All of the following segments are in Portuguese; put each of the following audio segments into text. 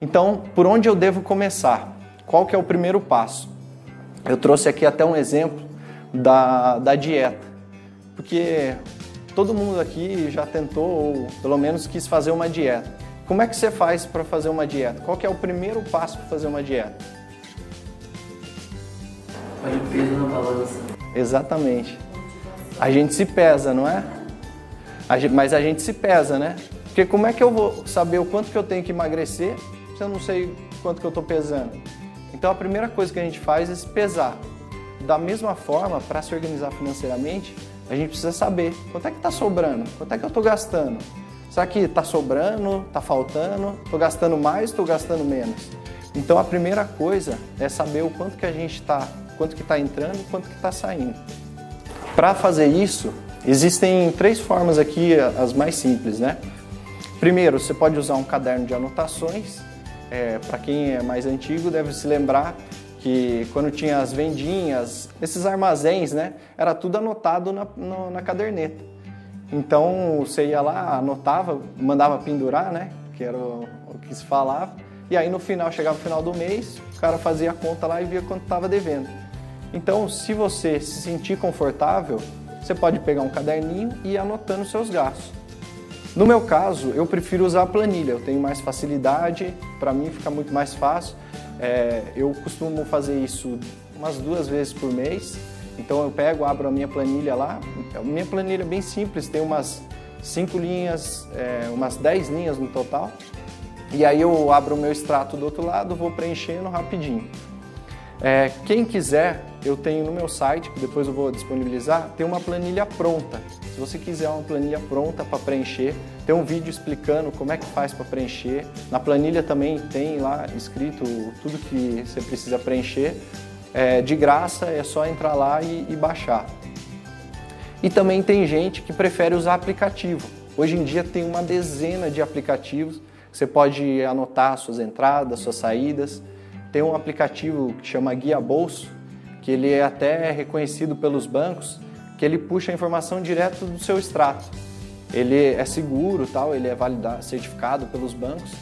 Então, por onde eu devo começar? Qual que é o primeiro passo? Eu trouxe aqui até um exemplo da, da dieta, porque todo mundo aqui já tentou, ou pelo menos quis fazer uma dieta. Como é que você faz para fazer uma dieta? Qual que é o primeiro passo para fazer uma dieta? Põe peso na balança. Exatamente. A gente se pesa, não é? A gente, mas a gente se pesa, né? Porque como é que eu vou saber o quanto que eu tenho que emagrecer se eu não sei quanto que eu estou pesando? Então a primeira coisa que a gente faz é se pesar. Da mesma forma, para se organizar financeiramente, a gente precisa saber quanto é que está sobrando, quanto é que eu estou gastando. Será que está sobrando, está faltando, estou gastando mais, estou gastando menos? Então a primeira coisa é saber o quanto que a gente está, quanto que está entrando e quanto que está saindo. Para fazer isso, existem três formas aqui, as mais simples, né? Primeiro, você pode usar um caderno de anotações. É, Para quem é mais antigo, deve se lembrar que quando tinha as vendinhas, esses armazéns, né? Era tudo anotado na, na, caderneta. Então você ia lá, anotava, mandava pendurar, né? Que era o, o que se falava. E aí no final, chegava o final do mês, o cara fazia a conta lá e via quanto estava devendo. Então, se você se sentir confortável, você pode pegar um caderninho e ir anotando seus gastos. No meu caso, eu prefiro usar a planilha, eu tenho mais facilidade, para mim fica muito mais fácil. É, eu costumo fazer isso umas duas vezes por mês, então eu pego, abro a minha planilha lá. Minha planilha é bem simples, tem umas cinco linhas, é, umas dez linhas no total. E aí eu abro o meu extrato do outro lado, vou preenchendo rapidinho. É, quem quiser, eu tenho no meu site, que depois eu vou disponibilizar, tem uma planilha pronta. Se você quiser uma planilha pronta para preencher, tem um vídeo explicando como é que faz para preencher. Na planilha também tem lá escrito tudo que você precisa preencher. É, de graça, é só entrar lá e, e baixar. E também tem gente que prefere usar aplicativo. Hoje em dia tem uma dezena de aplicativos. Você pode anotar suas entradas, suas saídas. Tem um aplicativo que chama Guia Bolso, que ele é até reconhecido pelos bancos, que ele puxa a informação direto do seu extrato. Ele é seguro, tal, ele é validado, certificado pelos bancos,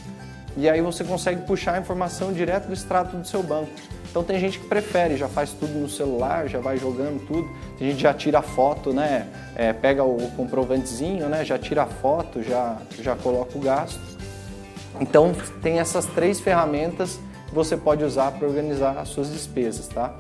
e aí você consegue puxar a informação direto do extrato do seu banco. Então tem gente que prefere, já faz tudo no celular, já vai jogando tudo. Tem gente já tira a foto, né? É, pega o comprovantezinho, né? Já tira a foto, já, já coloca o gasto. Então tem essas três ferramentas você pode usar para organizar as suas despesas, tá?